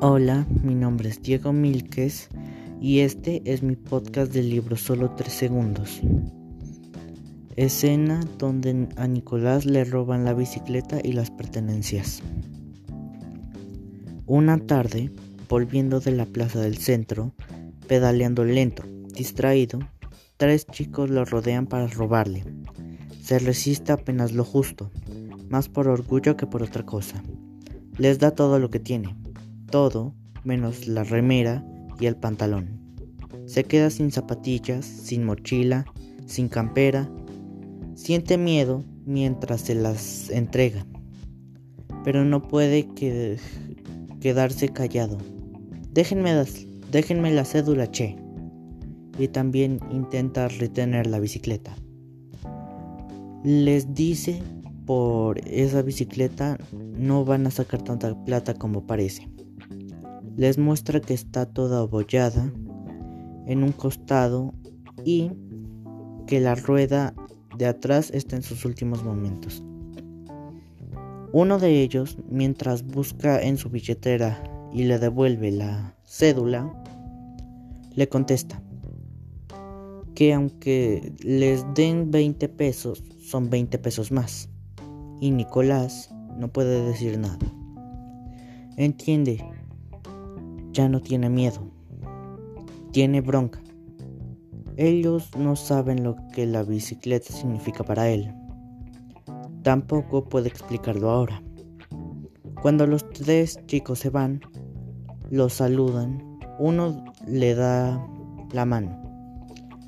Hola, mi nombre es Diego Milques y este es mi podcast del libro Solo 3 segundos. Escena donde a Nicolás le roban la bicicleta y las pertenencias. Una tarde, volviendo de la plaza del centro, pedaleando lento, distraído, tres chicos lo rodean para robarle. Se resiste apenas lo justo, más por orgullo que por otra cosa. Les da todo lo que tiene, todo menos la remera y el pantalón. Se queda sin zapatillas, sin mochila, sin campera. Siente miedo mientras se las entrega, pero no puede quedarse callado. Déjenme, déjenme la cédula, che. Y también intenta retener la bicicleta. Les dice por esa bicicleta no van a sacar tanta plata como parece les muestra que está toda abollada en un costado y que la rueda de atrás está en sus últimos momentos. Uno de ellos, mientras busca en su billetera y le devuelve la cédula, le contesta que aunque les den 20 pesos, son 20 pesos más. Y Nicolás no puede decir nada. Entiende ya no tiene miedo, tiene bronca. Ellos no saben lo que la bicicleta significa para él. Tampoco puede explicarlo ahora. Cuando los tres chicos se van, los saludan. Uno le da la mano.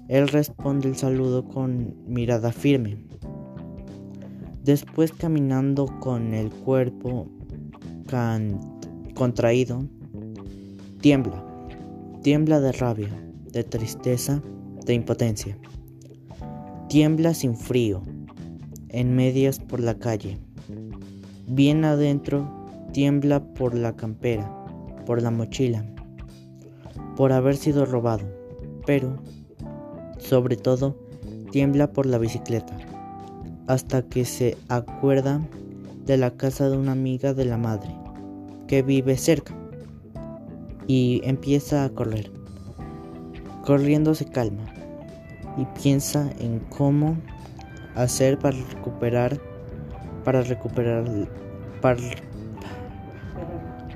Él responde el saludo con mirada firme. Después caminando con el cuerpo contraído, Tiembla, tiembla de rabia, de tristeza, de impotencia. Tiembla sin frío, en medias por la calle. Bien adentro, tiembla por la campera, por la mochila, por haber sido robado, pero, sobre todo, tiembla por la bicicleta, hasta que se acuerda de la casa de una amiga de la madre, que vive cerca y empieza a correr. Corriendo se calma y piensa en cómo hacer para recuperar, para recuperar, para